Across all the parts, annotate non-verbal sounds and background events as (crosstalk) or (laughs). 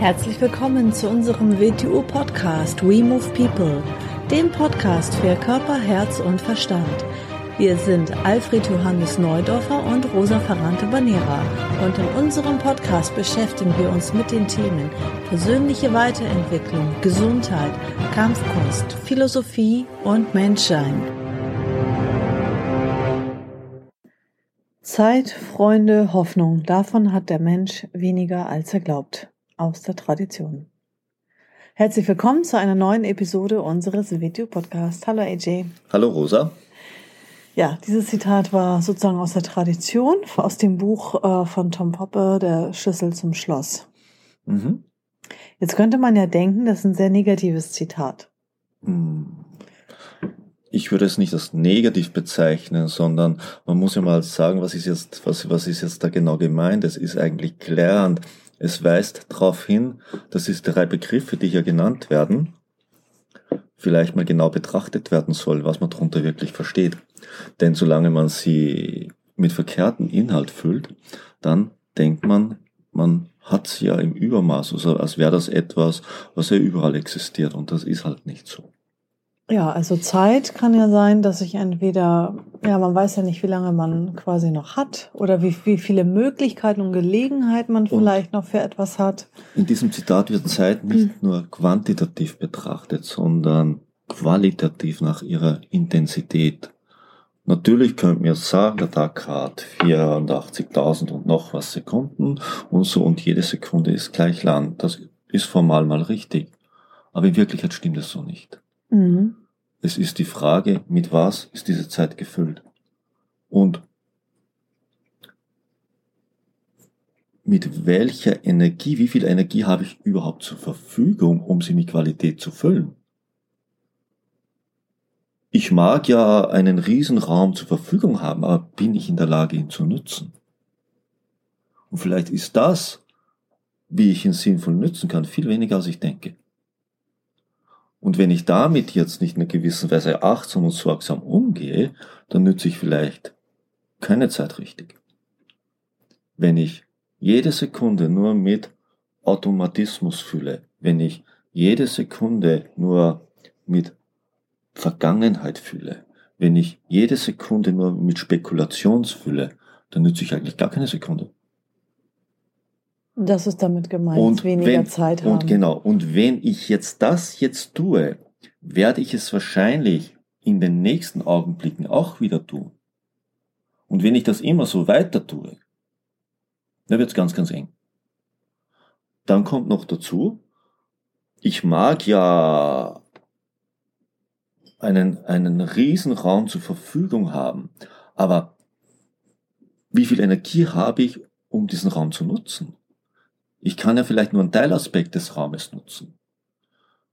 Herzlich willkommen zu unserem WTU-Podcast We Move People, dem Podcast für Körper, Herz und Verstand. Wir sind Alfred Johannes Neudorfer und Rosa Ferrante Banera und in unserem Podcast beschäftigen wir uns mit den Themen persönliche Weiterentwicklung, Gesundheit, Kampfkunst, Philosophie und Menschsein. Zeit, Freunde, Hoffnung, davon hat der Mensch weniger als er glaubt aus der Tradition. Herzlich willkommen zu einer neuen Episode unseres Video-Podcasts. Hallo AJ. Hallo Rosa. Ja, dieses Zitat war sozusagen aus der Tradition, aus dem Buch äh, von Tom Poppe, Der Schlüssel zum Schloss. Mhm. Jetzt könnte man ja denken, das ist ein sehr negatives Zitat. Hm. Ich würde es nicht als negativ bezeichnen, sondern man muss ja mal sagen, was ist jetzt, was, was ist jetzt da genau gemeint? Es ist eigentlich klärend. Es weist darauf hin, dass diese drei Begriffe, die hier genannt werden, vielleicht mal genau betrachtet werden soll, was man darunter wirklich versteht. Denn solange man sie mit verkehrten Inhalt füllt, dann denkt man, man hat sie ja im Übermaß, also als wäre das etwas, was ja überall existiert und das ist halt nicht so. Ja, also Zeit kann ja sein, dass ich entweder, ja, man weiß ja nicht, wie lange man quasi noch hat oder wie, wie viele Möglichkeiten und Gelegenheiten man vielleicht und noch für etwas hat. In diesem Zitat wird Zeit nicht hm. nur quantitativ betrachtet, sondern qualitativ nach ihrer Intensität. Natürlich könnten wir sagen, der Tag hat 84.000 und noch was Sekunden und so und jede Sekunde ist gleich lang. Das ist formal mal richtig. Aber in Wirklichkeit stimmt es so nicht. Mhm. Es ist die Frage, mit was ist diese Zeit gefüllt? Und mit welcher Energie, wie viel Energie habe ich überhaupt zur Verfügung, um sie mit Qualität zu füllen? Ich mag ja einen Riesenraum zur Verfügung haben, aber bin ich in der Lage, ihn zu nutzen? Und vielleicht ist das, wie ich ihn sinnvoll nutzen kann, viel weniger als ich denke. Und wenn ich damit jetzt nicht in einer gewissen Weise achtsam und sorgsam umgehe, dann nütze ich vielleicht keine Zeit richtig. Wenn ich jede Sekunde nur mit Automatismus fühle, wenn ich jede Sekunde nur mit Vergangenheit fühle, wenn ich jede Sekunde nur mit Spekulation fühle, dann nütze ich eigentlich gar keine Sekunde. Das ist damit gemeint, und weniger wenn, Zeit haben. Und genau, und wenn ich jetzt das jetzt tue, werde ich es wahrscheinlich in den nächsten Augenblicken auch wieder tun. Und wenn ich das immer so weiter tue, dann wird es ganz, ganz eng. Dann kommt noch dazu, ich mag ja einen, einen Riesenraum zur Verfügung haben, aber wie viel Energie habe ich, um diesen Raum zu nutzen? Ich kann ja vielleicht nur einen Teilaspekt des Raumes nutzen.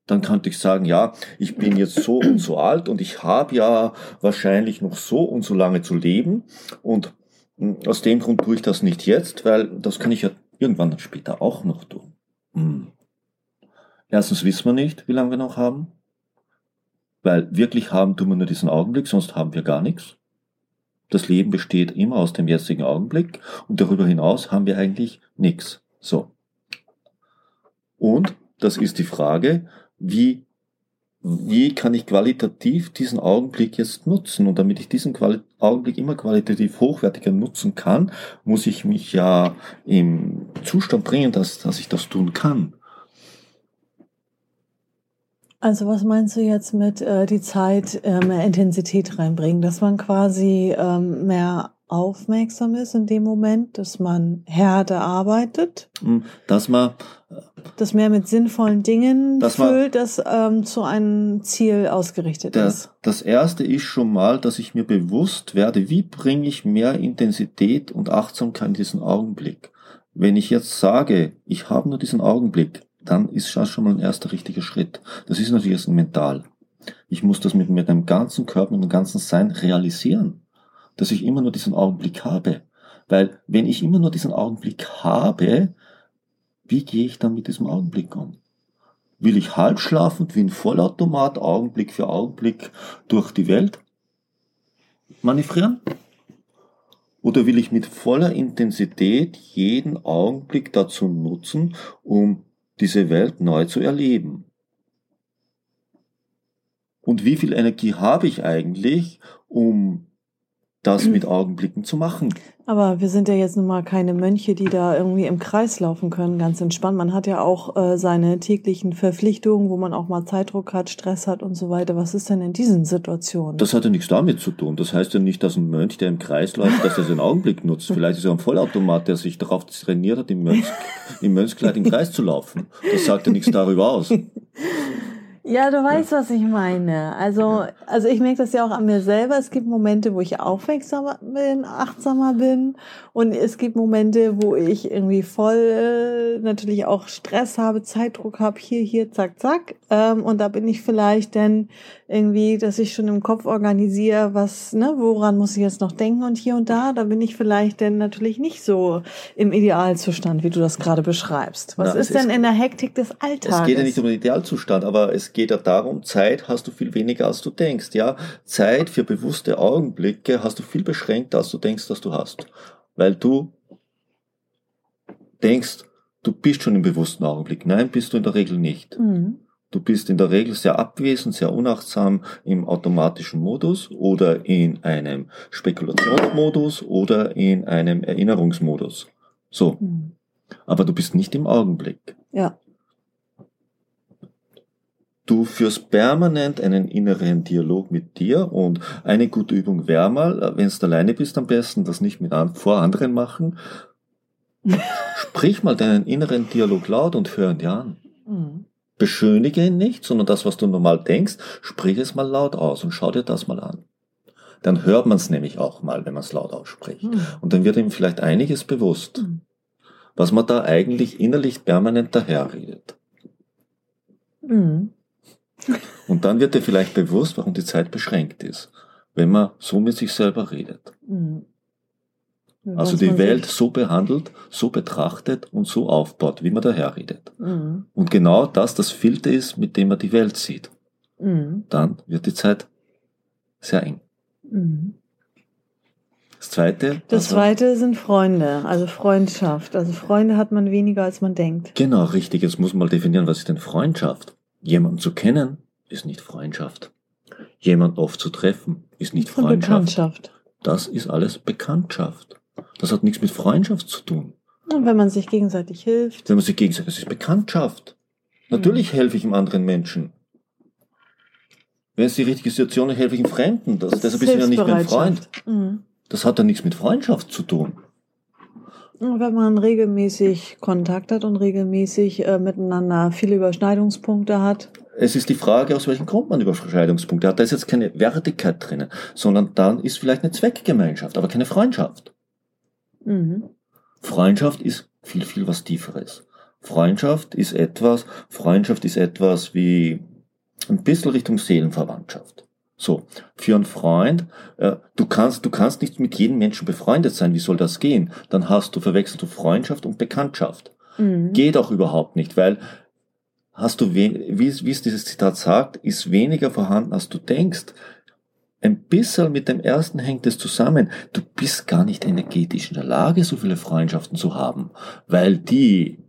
Dann könnte ich sagen, ja, ich bin jetzt so und so alt und ich habe ja wahrscheinlich noch so und so lange zu leben und hm, aus dem Grund tue ich das nicht jetzt, weil das kann ich ja irgendwann dann später auch noch tun. Hm. Erstens wissen wir nicht, wie lange wir noch haben, weil wirklich haben tun wir nur diesen Augenblick, sonst haben wir gar nichts. Das Leben besteht immer aus dem jetzigen Augenblick und darüber hinaus haben wir eigentlich nichts. So. Und das ist die Frage, wie, wie kann ich qualitativ diesen Augenblick jetzt nutzen? Und damit ich diesen Quali Augenblick immer qualitativ hochwertiger nutzen kann, muss ich mich ja im Zustand bringen, dass, dass ich das tun kann. Also was meinst du jetzt mit äh, die Zeit äh, mehr Intensität reinbringen, dass man quasi ähm, mehr aufmerksam ist in dem Moment, dass man härter arbeitet, hm, dass man das mehr mit sinnvollen Dingen dass füllt, das ähm, zu einem Ziel ausgerichtet der, ist. Das erste ist schon mal, dass ich mir bewusst werde, wie bringe ich mehr Intensität und Achtsamkeit in diesen Augenblick. Wenn ich jetzt sage, ich habe nur diesen Augenblick, dann ist das schon mal ein erster richtiger Schritt. Das ist natürlich erst mental. Ich muss das mit, mit einem ganzen Körper, mit einem ganzen Sein realisieren dass ich immer nur diesen Augenblick habe. Weil wenn ich immer nur diesen Augenblick habe, wie gehe ich dann mit diesem Augenblick um? Will ich halb schlafend wie ein Vollautomat Augenblick für Augenblick durch die Welt manövrieren? Oder will ich mit voller Intensität jeden Augenblick dazu nutzen, um diese Welt neu zu erleben. Und wie viel Energie habe ich eigentlich, um das mit Augenblicken zu machen. Aber wir sind ja jetzt nun mal keine Mönche, die da irgendwie im Kreis laufen können, ganz entspannt. Man hat ja auch äh, seine täglichen Verpflichtungen, wo man auch mal Zeitdruck hat, Stress hat und so weiter. Was ist denn in diesen Situationen? Das hat ja nichts damit zu tun. Das heißt ja nicht, dass ein Mönch, der im Kreis läuft, dass er den Augenblick nutzt. Vielleicht ist er ein Vollautomat, der sich darauf trainiert hat, im, Mönch, im Mönchskleid im Kreis zu laufen. Das sagt ja nichts darüber aus. (laughs) Ja, du weißt, was ich meine. Also, also ich merke das ja auch an mir selber. Es gibt Momente, wo ich aufmerksamer bin, achtsamer bin. Und es gibt Momente, wo ich irgendwie voll natürlich auch Stress habe, Zeitdruck habe, hier, hier, zack, zack. Ähm, und da bin ich vielleicht dann irgendwie, dass ich schon im Kopf organisiere, was, ne, woran muss ich jetzt noch denken und hier und da. Da bin ich vielleicht dann natürlich nicht so im Idealzustand, wie du das gerade beschreibst. Was Na, ist denn in der Hektik des Alltags? Es geht ja nicht um den Idealzustand, aber es geht ja darum, Zeit hast du viel weniger, als du denkst. Ja, Zeit für bewusste Augenblicke hast du viel beschränkter, als du denkst, dass du hast. Weil du denkst, du bist schon im bewussten Augenblick. Nein, bist du in der Regel nicht. Mhm. Du bist in der Regel sehr abwesend, sehr unachtsam im automatischen Modus oder in einem Spekulationsmodus oder in einem Erinnerungsmodus. So. Mhm. Aber du bist nicht im Augenblick. Ja. Du führst permanent einen inneren Dialog mit dir und eine gute Übung wäre mal, wenn du alleine bist am besten, das nicht mit an, vor anderen machen. (laughs) Sprich mal deinen inneren Dialog laut und hör ihn dir an. Beschönige ihn nicht, sondern das, was du normal denkst, sprich es mal laut aus und schau dir das mal an. Dann hört man es nämlich auch mal, wenn man es laut ausspricht. Mhm. Und dann wird ihm vielleicht einiges bewusst, mhm. was man da eigentlich innerlich permanent daherredet. Mhm. (laughs) Und dann wird dir vielleicht bewusst, warum die Zeit beschränkt ist, wenn man so mit sich selber redet. Mhm. Also die Welt so behandelt, so betrachtet und so aufbaut, wie man daherredet. Mhm. Und genau das das Filter ist, mit dem man die Welt sieht. Mhm. Dann wird die Zeit sehr eng. Mhm. Das zweite. Das zweite sind Freunde, also Freundschaft. Also Freunde hat man weniger, als man denkt. Genau, richtig. Jetzt muss man mal definieren, was ist denn Freundschaft? Jemanden zu kennen ist nicht Freundschaft. Jemanden oft zu treffen ist nicht Freundschaft. Bekanntschaft. Das ist alles Bekanntschaft. Das hat nichts mit Freundschaft zu tun. Und wenn man sich gegenseitig hilft. Wenn man sich gegenseitig, das ist Bekanntschaft. Natürlich mhm. helfe ich einem anderen Menschen. Wenn es die richtige Situation ist, helfe ich einem Fremden. Das, das deshalb ist ja nicht mein Freund. Mhm. Das hat ja nichts mit Freundschaft zu tun. Wenn man regelmäßig Kontakt hat und regelmäßig äh, miteinander viele Überschneidungspunkte hat. Es ist die Frage, aus welchem Grund man Überschneidungspunkte hat. Da ist jetzt keine Wertigkeit drin, sondern dann ist vielleicht eine Zweckgemeinschaft, aber keine Freundschaft. Mhm. Freundschaft ist viel, viel was Tieferes. Freundschaft ist etwas, Freundschaft ist etwas wie ein bisschen Richtung Seelenverwandtschaft. So, für einen Freund, äh, du kannst, du kannst nicht mit jedem Menschen befreundet sein. Wie soll das gehen? Dann hast du verwechselt du Freundschaft und Bekanntschaft. Mhm. Geht auch überhaupt nicht, weil hast du, wie, wie es dieses Zitat sagt, ist weniger vorhanden, als du denkst. Ein bisschen mit dem ersten hängt es zusammen. Du bist gar nicht energetisch in der Lage, so viele Freundschaften zu haben, weil die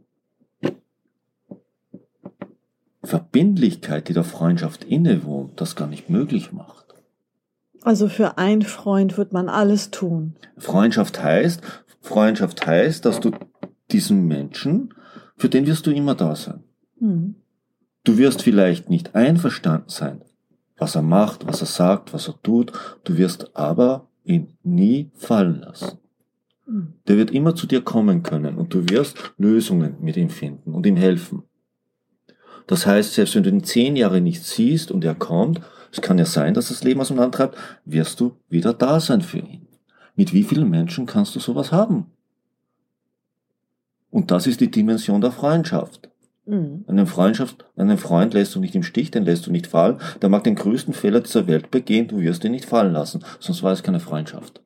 Verbindlichkeit, die der Freundschaft innewohnt, das gar nicht möglich macht. Also für einen Freund wird man alles tun. Freundschaft heißt, Freundschaft heißt, dass du diesen Menschen, für den wirst du immer da sein. Hm. Du wirst vielleicht nicht einverstanden sein, was er macht, was er sagt, was er tut, du wirst aber ihn nie fallen lassen. Hm. Der wird immer zu dir kommen können und du wirst Lösungen mit ihm finden und ihm helfen. Das heißt, selbst wenn du ihn zehn Jahre nicht siehst und er kommt, es kann ja sein, dass das Leben auseinandertreibt, wirst du wieder da sein für ihn. Mit wie vielen Menschen kannst du sowas haben? Und das ist die Dimension der Freundschaft. Mhm. Eine Freundschaft, einen Freund lässt du nicht im Stich, den lässt du nicht fallen. Der mag den größten Fehler dieser Welt begehen, du wirst ihn nicht fallen lassen. Sonst war es keine Freundschaft.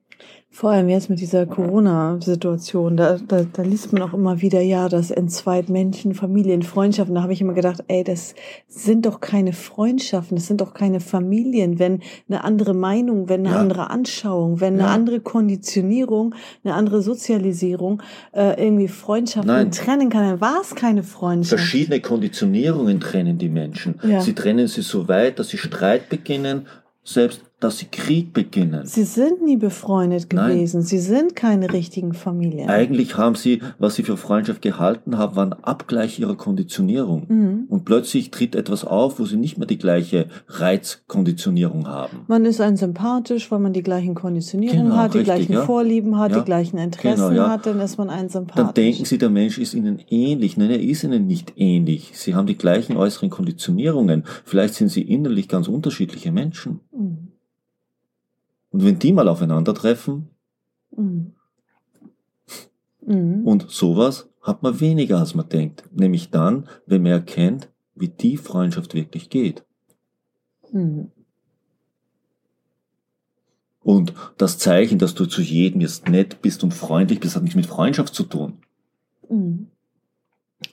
Vor allem jetzt mit dieser Corona-Situation, da, da, da liest man auch immer wieder, ja, das entzweit Menschen, Familien, Freundschaften. Da habe ich immer gedacht, ey, das sind doch keine Freundschaften, das sind doch keine Familien, wenn eine andere Meinung, wenn eine Ja. andere Anschauung, wenn eine Ja. andere Konditionierung, eine andere Sozialisierung äh, irgendwie Freundschaften Nein. trennen kann, dann war es keine Freundschaft. Verschiedene Konditionierungen trennen die Menschen. Ja. Sie trennen sie so weit, dass sie Streit beginnen, selbst dass sie Krieg beginnen. Sie sind nie befreundet Nein. gewesen. Sie sind keine richtigen Familien. Eigentlich haben sie, was sie für Freundschaft gehalten haben, war ein Abgleich ihrer Konditionierung. Mhm. Und plötzlich tritt etwas auf, wo sie nicht mehr die gleiche Reizkonditionierung haben. Man ist ein sympathisch, weil man die gleichen Konditionierungen Genau, hat, die richtig, gleichen ja. Vorlieben hat, Ja. die gleichen Interessen Genau, ja. hat, dann ist man ein sympathisch. Dann denken sie, der Mensch ist ihnen ähnlich. Nein, er ist ihnen nicht ähnlich. Sie haben die gleichen äußeren Konditionierungen. Vielleicht sind sie innerlich ganz unterschiedliche Menschen. Mhm. Und wenn die mal aufeinandertreffen Mhm. Mhm. und sowas, hat man weniger, als man denkt. Nämlich dann, wenn man erkennt, wie die Freundschaft wirklich geht. Mhm. Und das Zeichen, dass du zu jedem jetzt nett bist und freundlich bist, hat nichts mit Freundschaft zu tun. Mhm.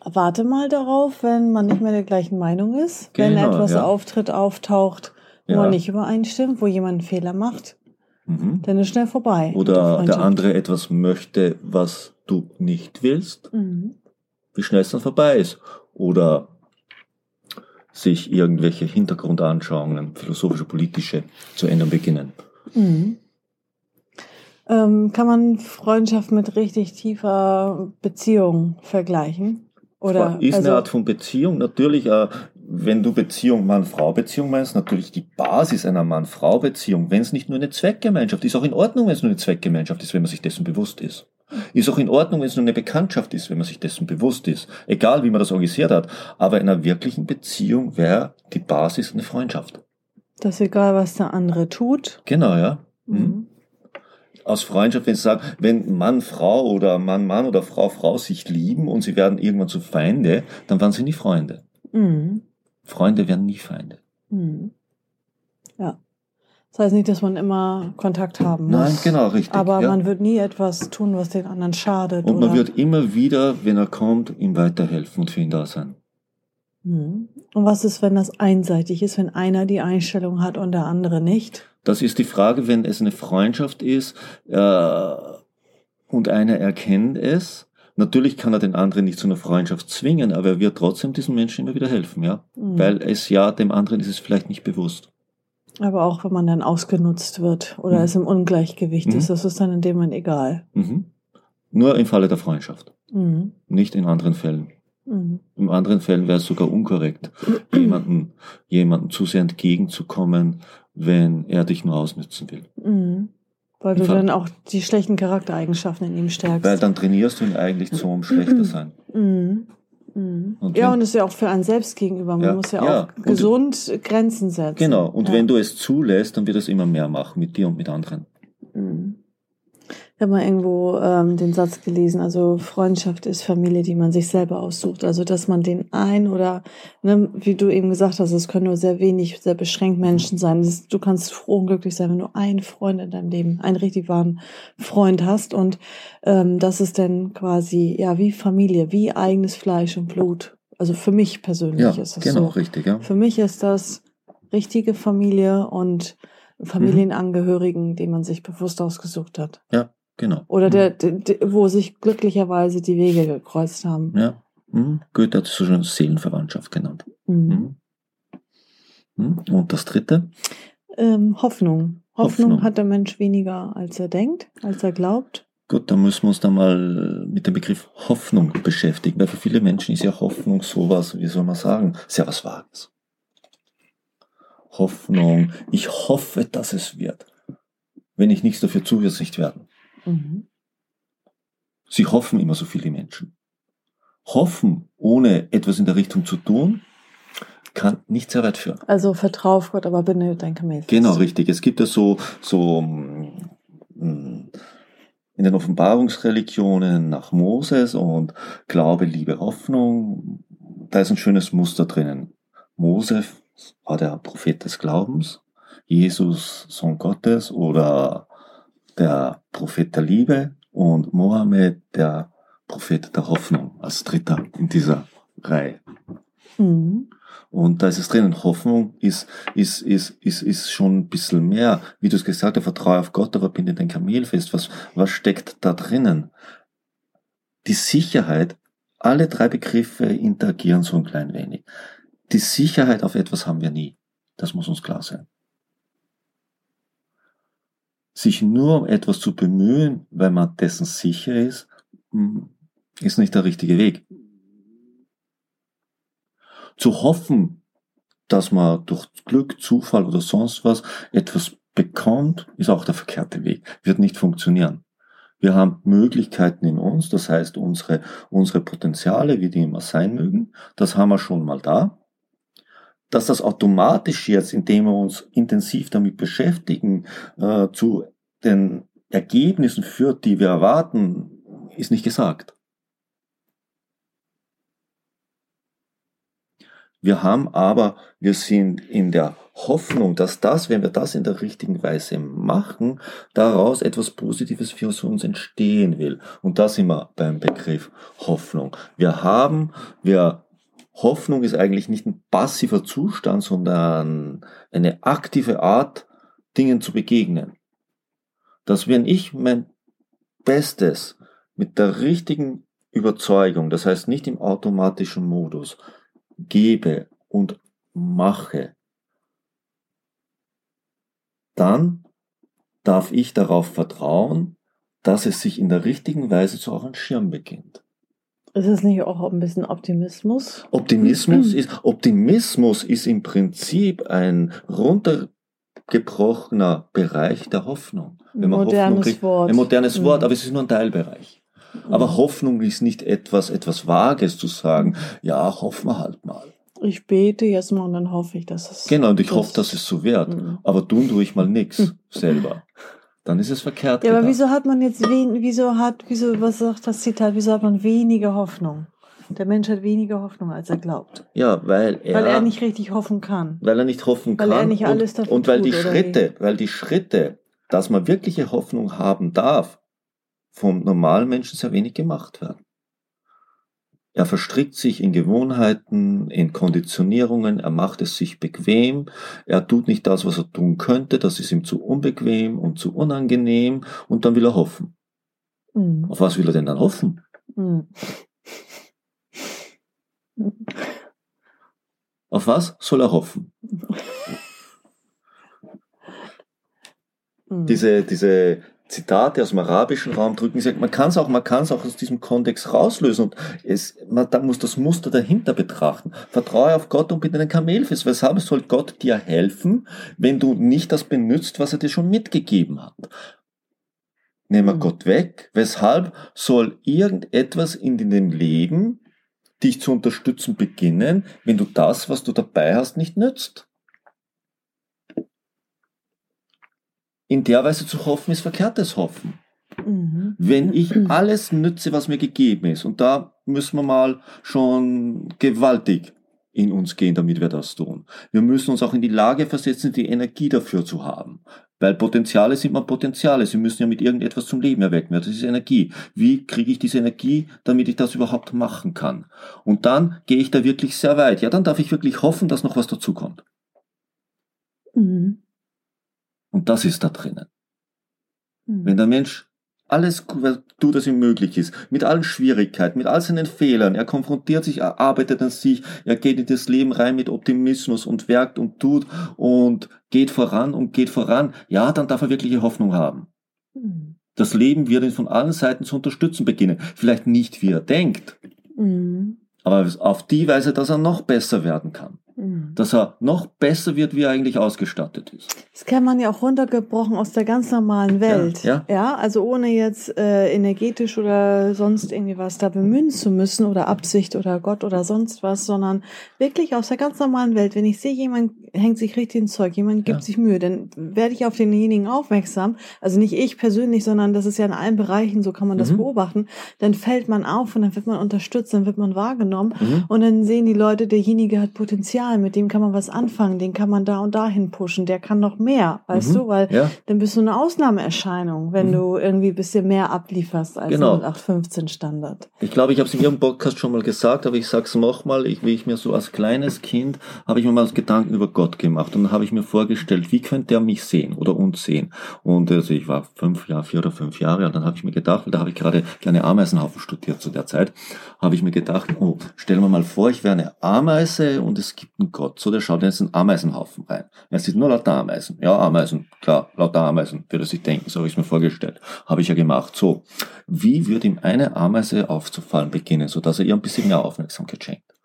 Warte mal darauf, wenn man nicht mehr der gleichen Meinung ist, wenn Genau, etwas ja. auftritt, auftaucht, wo Ja. man nicht übereinstimmt, wo jemand einen Fehler macht, Mhm. dann ist schnell vorbei. Oder der andere etwas möchte, was du nicht willst, Mhm. wie schnell es dann vorbei ist. Oder sich irgendwelche Hintergrundanschauungen, philosophische, politische, zu ändern beginnen. Mhm. Ähm, kann man Freundschaft mit richtig tiefer Beziehung vergleichen? Oder ist also, eine Art von Beziehung. Natürlich, äh, wenn du Beziehung Mann-Frau-Beziehung meinst, natürlich die Basis einer Mann-Frau-Beziehung, wenn es nicht nur eine Zweckgemeinschaft ist, auch in Ordnung, wenn es nur eine Zweckgemeinschaft ist, wenn man sich dessen bewusst ist. Ist auch in Ordnung, wenn es nur eine Bekanntschaft ist, wenn man sich dessen bewusst ist. Egal, wie man das organisiert hat. Aber in einer wirklichen Beziehung wäre die Basis eine Freundschaft. das ist egal, was der andere tut. Genau, ja. Mhm. Mhm. Aus Freundschaft, wenn Sie sagen, wenn Mann, Frau oder Mann, Mann oder Frau, Frau sich lieben und sie werden irgendwann zu Feinde, dann waren sie nie Freunde. Mhm. Freunde werden nie Feinde. Mhm. Ja. Das heißt nicht, dass man immer Kontakt haben muss. Nein, genau, richtig. Aber ja. man wird nie etwas tun, was den anderen schadet. und oder? man wird immer wieder, wenn er kommt, ihm weiterhelfen und für ihn da sein. Mhm. Und was ist, wenn das einseitig ist, wenn einer die Einstellung hat und der andere nicht? Das ist die Frage, wenn es eine Freundschaft ist äh, und einer erkennt es. Natürlich kann er den anderen nicht zu einer Freundschaft zwingen, aber er wird trotzdem diesem Menschen immer wieder helfen, ja. Mhm. Weil es ja, dem anderen ist es vielleicht nicht bewusst. Aber auch wenn man dann ausgenutzt wird oder Mhm. es im Ungleichgewicht Mhm. ist, das ist dann in dem Moment egal. Mhm. Nur im Falle der Freundschaft, Mhm. nicht in anderen Fällen. Mhm. In anderen Fällen wäre es sogar unkorrekt, (clears throat) jemanden, jemanden zu sehr entgegenzukommen, wenn er dich nur ausnützen will. Weil du dann auch die schlechten Charaktereigenschaften in ihm stärkst. Weil dann trainierst du ihn eigentlich zum (clears throat) schlechter sein. Mhm. Mhm. Und ja, und es ist ja auch für einen selbst gegenüber. Man Ja, muss ja, ja. auch Und- gesund Grenzen setzen. Genau. Und ja. wenn du es zulässt, dann wird es immer mehr machen mit dir und mit anderen. Mhm. Ich habe mal irgendwo ähm, den Satz gelesen, also Freundschaft ist Familie, die man sich selber aussucht. Also dass man den ein oder, ne, wie du eben gesagt hast, es können nur sehr wenig, sehr beschränkt Menschen sein. Das, du kannst froh und glücklich sein, wenn du einen Freund in deinem Leben, einen richtig wahren Freund hast. Und ähm, das ist dann quasi, ja, wie Familie, wie eigenes Fleisch und Blut. Also für mich persönlich Ja, ist das genau, so. richtig, ja. Für mich ist das richtige Familie und Familienangehörigen, die man sich bewusst ausgesucht hat. Ja, genau. Oder der, der, der, wo sich glücklicherweise die Wege gekreuzt haben. Ja. Mhm. Goethe hat es so schön Seelenverwandtschaft genannt. Mhm. Mhm. Mhm. Und das dritte? Ähm, Hoffnung. Hoffnung. Hoffnung. hat der Mensch weniger, als er denkt, als er glaubt. Gut, dann müssen wir uns da mal mit dem Begriff Hoffnung beschäftigen, weil für viele Menschen ist ja Hoffnung sowas, wie soll man sagen, sehr was Vages. Hoffnung, ich hoffe, dass es wird. Wenn ich nichts dafür tue, wird es nicht werden. Mhm. Sie hoffen immer so viele Menschen. Hoffen, ohne etwas in der Richtung zu tun, kann nicht sehr weit führen. Also vertrau auf Gott, aber binde dein Kamel. Genau, richtig. Es gibt ja so, so mm, mm, in den Offenbarungsreligionen nach Moses und Glaube, Liebe, Hoffnung, da ist ein schönes Muster drinnen. Mose war der Prophet des Glaubens, Jesus Sohn Gottes oder der Prophet der Liebe und Mohammed der Prophet der Hoffnung als dritter in dieser Reihe. Mhm. Und da ist es drinnen. Hoffnung ist, ist, ist, ist, ist schon ein bisschen mehr. Wie du es gesagt hast, vertraue auf Gott, aber binde dein Kamel fest. Was, was steckt da drinnen? Die Sicherheit, alle drei Begriffe interagieren so ein klein wenig. Die Sicherheit auf etwas haben wir nie. Das muss uns klar sein. Sich nur um etwas zu bemühen, weil man dessen sicher ist, hm, ist nicht der richtige Weg. Zu hoffen, dass man durch Glück, Zufall oder sonst was etwas bekommt, ist auch der verkehrte Weg. Wird nicht funktionieren. Wir haben Möglichkeiten in uns, das heißt unsere, unsere Potenziale, wie die immer sein mögen, das haben wir schon mal da. Dass das automatisch jetzt, indem wir uns intensiv damit beschäftigen, äh, zu den Ergebnissen führt, die wir erwarten, ist nicht gesagt. Wir haben aber, wir sind in der Hoffnung, dass das, wenn wir das in der richtigen Weise machen, daraus etwas Positives für uns entstehen will. Und da sind wir beim Begriff Hoffnung. Wir haben, wir, Hoffnung ist eigentlich nicht ein passiver Zustand, sondern eine aktive Art, Dingen zu begegnen. Dass wenn ich mein Bestes mit der richtigen Überzeugung, das heißt nicht im automatischen Modus, gebe und mache, dann darf ich darauf vertrauen, dass es sich in der richtigen Weise zu arrangieren beginnt. Ist es nicht auch ein bisschen Optimismus? Optimismus ist, Optimismus ist im Prinzip ein runtergebrochener Bereich der Hoffnung. Wenn man modernes Hoffnung kriegt, Wort. Ein modernes mhm. Wort, aber es ist nur ein Teilbereich. Aber mhm. Hoffnung ist nicht etwas, etwas Vages zu sagen, ja, hoffen wir halt mal. Ich bete jetzt mal und dann hoffe ich, dass es. Genau, und ich hoffe, dass es so wird. Mhm. Aber tun tue ich mal nichts selber. Dann ist es verkehrt. Ja, gedacht. aber wieso hat man jetzt wen, wieso hat, wieso, was sagt das Zitat, wieso hat man weniger Hoffnung? Der Mensch hat weniger Hoffnung, als er glaubt. Ja, weil er. Weil er nicht richtig hoffen kann. Weil er nicht hoffen weil kann. Weil er nicht alles dafür Und weil die Schritte, weil die Schritte, dass man wirkliche Hoffnung haben darf, vom normalen Menschen sehr wenig gemacht werden. Er verstrickt sich in Gewohnheiten, in Konditionierungen, er macht es sich bequem, er tut nicht das, was er tun könnte, das ist ihm zu unbequem und zu unangenehm und dann will er hoffen. Mhm. Auf was will er denn dann hoffen? Mhm. Auf was soll er hoffen? Mhm. (laughs) Diese, diese Zitate aus dem arabischen Raum drücken. Man kann es auch, man kann es auch aus diesem Kontext rauslösen und es, man da muss das Muster dahinter betrachten. Vertraue auf Gott und bitte den Kamel fest. Weshalb soll Gott dir helfen, wenn du nicht das benutzt, was er dir schon mitgegeben hat? Nehmen wir mhm. Gott weg. Weshalb soll irgendetwas in deinem Leben dich zu unterstützen beginnen, wenn du das, was du dabei hast, nicht nützt? In der Weise zu hoffen, ist verkehrtes Hoffen. Mhm. Wenn ich alles nütze, was mir gegeben ist, und da müssen wir mal schon gewaltig in uns gehen, damit wir das tun. Wir müssen uns auch in die Lage versetzen, die Energie dafür zu haben. Weil Potenziale sind mal Potenziale. Sie müssen ja mit irgendetwas zum Leben erwecken. Das ist Energie. Wie kriege ich diese Energie, damit ich das überhaupt machen kann? Und dann gehe ich da wirklich sehr weit. Ja, dann darf ich wirklich hoffen, dass noch was dazukommt. Mhm. Und das ist da drinnen. Mhm. Wenn der Mensch alles tut, was ihm möglich ist, mit allen Schwierigkeiten, mit all seinen Fehlern, er konfrontiert sich, er arbeitet an sich, er geht in das Leben rein mit Optimismus und werkt und tut und geht voran und geht voran, ja, dann darf er wirkliche Hoffnung haben. Mhm. Das Leben wird ihn von allen Seiten zu unterstützen beginnen. Vielleicht nicht, wie er denkt, mhm. aber auf die Weise, dass er noch besser werden kann. Mhm. Dass er noch besser wird, wie er eigentlich ausgestattet ist. Das kann man ja auch runtergebrochen aus der ganz normalen Welt. Ja, ja. ja also ohne jetzt äh, energetisch oder sonst irgendwie was da bemühen zu müssen oder Absicht oder Gott oder sonst was, sondern wirklich aus der ganz normalen Welt. Wenn ich sehe, jemand hängt sich richtig ins Zeug, jemand gibt Ja. sich Mühe, dann werde ich auf denjenigen aufmerksam, also nicht ich persönlich, sondern das ist ja in allen Bereichen, so kann man das Mhm. beobachten, dann fällt man auf und dann wird man unterstützt, dann wird man wahrgenommen Mhm. und dann sehen die Leute, derjenige hat Potenzial, mit dem kann man was anfangen, den kann man da und dahin pushen, der kann noch mehr, weißt Mhm. du, weil Ja, dann bist du eine Ausnahmeerscheinung, wenn Mhm. du irgendwie ein bisschen mehr ablieferst als Genau. 0815 Standard. ich glaube, ich habe es in Ihrem Podcast schon mal gesagt, aber ich sage es nochmal, ich, wie ich mir so als kleines Kind, habe ich mir mal Gedanken über Gott gemacht und dann habe ich mir vorgestellt, wie könnte er mich sehen oder uns sehen. Und also ich war fünf Jahre, vier oder fünf Jahre und dann habe ich mir gedacht, da habe ich gerade gerne Ameisenhaufen studiert zu der Zeit, habe ich mir gedacht, oh, stellen wir mal vor, ich wäre eine Ameise und es gibt einen Gott. So, der schaut jetzt in einen Ameisenhaufen rein. Er sieht nur lauter Ameisen. Ja, Ameisen, klar, lauter Ameisen, würde sich denken, so habe ich es mir vorgestellt. Habe ich ja gemacht. So, wie würde ihm eine Ameise aufzufallen beginnen, sodass er ihr ein bisschen mehr Aufmerksamkeit schenkt?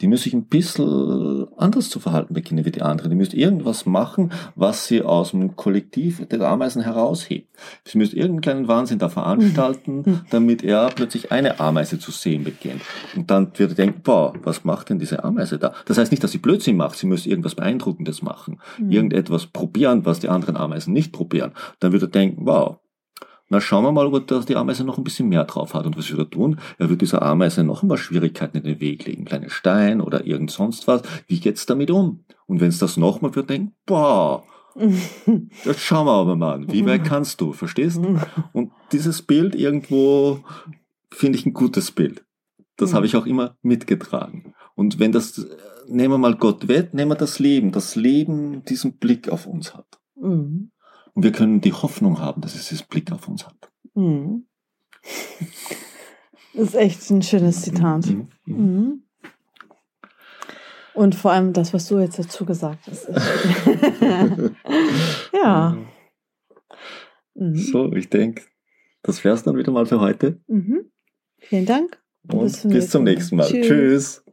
Die müsste sich ein bisschen anders zu verhalten beginnen wie die andere. Die müsste irgendwas machen, was sie aus dem Kollektiv der Ameisen heraushebt. Sie müsste irgendeinen kleinen Wahnsinn da veranstalten, (laughs) damit er plötzlich eine Ameise zu sehen beginnt. Und dann wird er denken, boah, was macht denn diese Ameise da? Das heißt nicht, dass sie Blödsinn macht, sie müsste irgendwas Beeindruckendes machen. Mhm. Irgendetwas probieren, was die anderen Ameisen nicht probieren. Dann wird er denken, wow, na schauen wir mal, ob er die Ameise noch ein bisschen mehr drauf hat. Und was wird er tun? Er wird dieser Ameise noch ein paar Schwierigkeiten in den Weg legen. Kleine Stein oder irgend sonst was. Wie geht's damit um? Und wenn es das nochmal wird, denken, boah, (laughs) jetzt schauen wir aber mal an. Wie weit kannst du? Verstehst? Und dieses Bild irgendwo finde ich ein gutes Bild. Das habe ich auch immer mitgetragen. Und wenn das, nehmen wir mal Gott weg, nehmen wir das Leben. Das Leben diesen Blick auf uns hat. Mhm. Und wir können die Hoffnung haben, dass es diesen Blick auf uns hat. Mhm. Das ist echt ein schönes Zitat. Mhm. Mhm. Und vor allem das, was du jetzt dazu gesagt hast. (laughs) ja. Mhm. So, ich denke, das wär's dann wieder mal für heute. Mhm. Vielen Dank. Und Bis bis zum Mal. nächsten Mal. Tschüss. Tschüss.